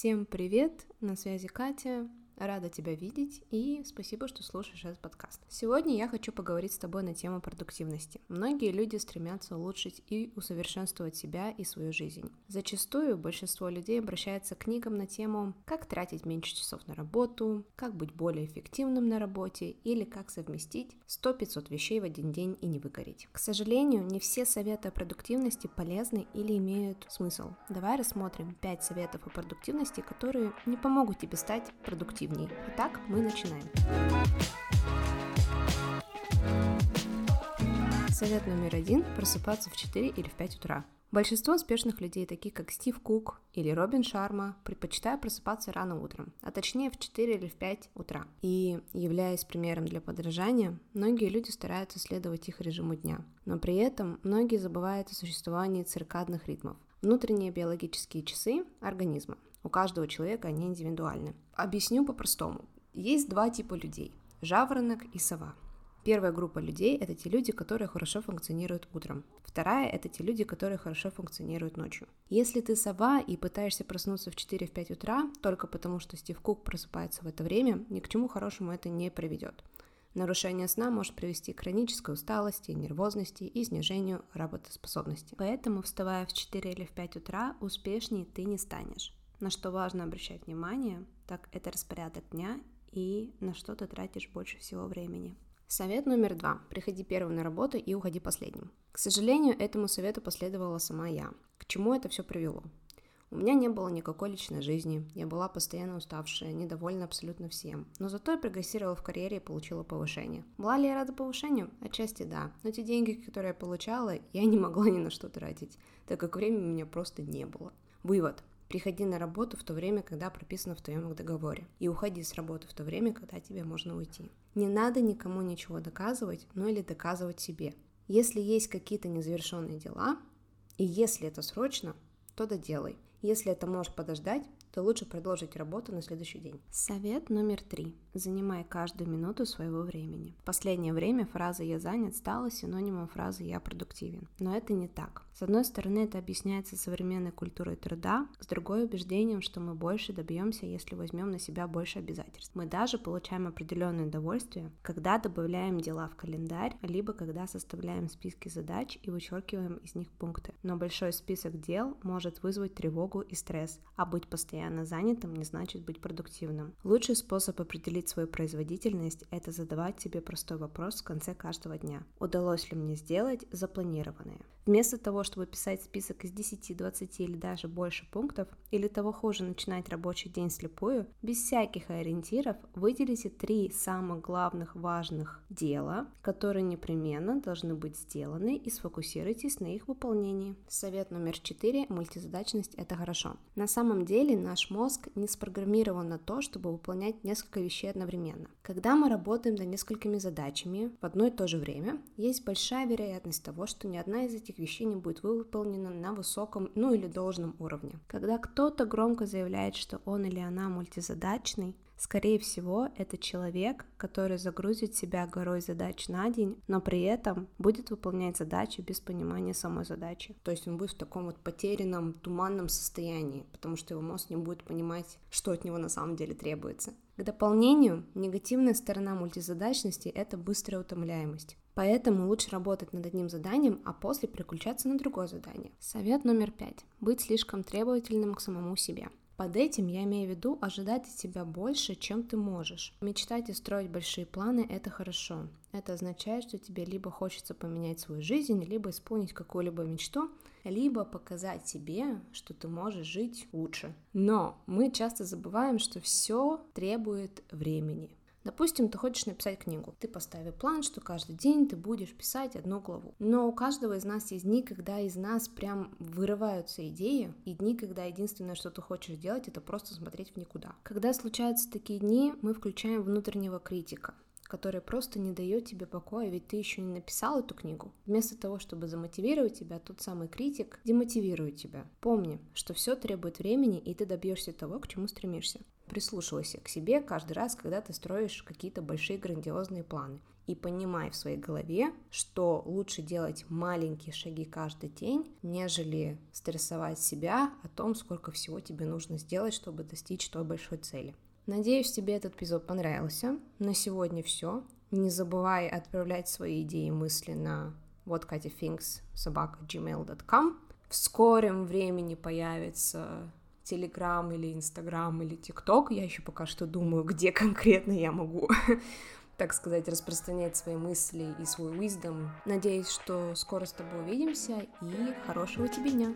Всем привет! На связи Катя. Рада тебя видеть и спасибо, что слушаешь этот подкаст. Сегодня я хочу поговорить с тобой на тему продуктивности. Многие люди стремятся улучшить и усовершенствовать себя и свою жизнь. Зачастую большинство людей обращается к книгам на тему «Как тратить меньше часов на работу», «Как быть более эффективным на работе» или «Как совместить 100-500 вещей в один день и не выгореть». К сожалению, не все советы о продуктивности полезны или имеют смысл. Давай рассмотрим 5 советов о продуктивности, которые не помогут тебе стать продуктивным эффективней. Итак, мы начинаем. Совет номер один – просыпаться в 4 или в 5 утра. Большинство успешных людей, такие как Стив Кук или Робин Шарма, предпочитают просыпаться рано утром, а точнее в 4 или в 5 утра. И, являясь примером для подражания, многие люди стараются следовать их режиму дня. Но при этом многие забывают о существовании циркадных ритмов, внутренние биологические часы организма. У каждого человека они индивидуальны. Объясню по-простому. Есть два типа людей – жаворонок и сова. Первая группа людей – это те люди, которые хорошо функционируют утром. Вторая – это те люди, которые хорошо функционируют ночью. Если ты сова и пытаешься проснуться в 4-5 утра только потому, что Стив Кук просыпается в это время, ни к чему хорошему это не приведет. Нарушение сна может привести к хронической усталости, нервозности и снижению работоспособности. Поэтому, вставая в 4 или в 5 утра, успешнее ты не станешь. На что важно обращать внимание, так это распорядок дня и на что ты тратишь больше всего времени. Совет номер два. Приходи первым на работу и уходи последним. К сожалению, этому совету последовала сама я. К чему это все привело? У меня не было никакой личной жизни, я была постоянно уставшая, недовольна абсолютно всем. Но зато я прогрессировала в карьере и получила повышение. Была ли я рада повышению? Отчасти да. Но те деньги, которые я получала, я не могла ни на что тратить, так как времени у меня просто не было. Вывод. Приходи на работу в то время, когда прописано в твоем договоре. И уходи с работы в то время, когда тебе можно уйти. Не надо никому ничего доказывать, ну или доказывать себе. Если есть какие-то незавершенные дела, и если это срочно, то доделай. Если это может подождать, то лучше продолжить работу на следующий день. Совет номер три. Занимай каждую минуту своего времени. В последнее время фраза «я занят» стала синонимом фразы «я продуктивен». Но это не так. С одной стороны, это объясняется современной культурой труда, с другой убеждением, что мы больше добьемся, если возьмем на себя больше обязательств. Мы даже получаем определенное удовольствие, когда добавляем дела в календарь, либо когда составляем списки задач и вычеркиваем из них пункты. Но большой список дел может вызвать тревогу и стресс, а быть постоянно постоянно занятым не значит быть продуктивным. Лучший способ определить свою производительность – это задавать себе простой вопрос в конце каждого дня. Удалось ли мне сделать запланированное? Вместо того, чтобы писать список из 10, 20 или даже больше пунктов, или того хуже начинать рабочий день слепую, без всяких ориентиров выделите три самых главных важных дела, которые непременно должны быть сделаны и сфокусируйтесь на их выполнении. Совет номер 4. Мультизадачность – это хорошо. На самом деле наш мозг не спрограммирован на то, чтобы выполнять несколько вещей одновременно. Когда мы работаем над несколькими задачами в одно и то же время, есть большая вероятность того, что ни одна из этих вещей не будет выполнена на высоком, ну или должном уровне. Когда кто-то громко заявляет, что он или она мультизадачный, Скорее всего, это человек, который загрузит себя горой задач на день, но при этом будет выполнять задачи без понимания самой задачи. То есть он будет в таком вот потерянном, туманном состоянии, потому что его мозг не будет понимать, что от него на самом деле требуется. К дополнению, негативная сторона мультизадачности – это быстрая утомляемость. Поэтому лучше работать над одним заданием, а после переключаться на другое задание. Совет номер пять. Быть слишком требовательным к самому себе. Под этим я имею в виду ожидать от себя больше, чем ты можешь. Мечтать и строить большие планы – это хорошо. Это означает, что тебе либо хочется поменять свою жизнь, либо исполнить какую-либо мечту, либо показать себе, что ты можешь жить лучше. Но мы часто забываем, что все требует времени. Допустим, ты хочешь написать книгу. Ты поставил план, что каждый день ты будешь писать одну главу. Но у каждого из нас есть дни, когда из нас прям вырываются идеи, и дни, когда единственное, что ты хочешь делать, это просто смотреть в никуда. Когда случаются такие дни, мы включаем внутреннего критика который просто не дает тебе покоя, ведь ты еще не написал эту книгу. Вместо того, чтобы замотивировать тебя, тот самый критик демотивирует тебя. Помни, что все требует времени, и ты добьешься того, к чему стремишься. Прислушивайся к себе каждый раз, когда ты строишь какие-то большие грандиозные планы. и понимай в своей голове, что лучше делать маленькие шаги каждый день, нежели стрессовать себя о том, сколько всего тебе нужно сделать, чтобы достичь той большой цели. Надеюсь, тебе этот эпизод понравился. На сегодня все. Не забывай отправлять свои идеи и мысли на Финкс собака gmail.com. В скором времени появится Телеграм или Инстаграм или ТикТок. Я еще пока что думаю, где конкретно я могу так сказать, распространять свои мысли и свой wisdom. Надеюсь, что скоро с тобой увидимся и хорошего тебе дня.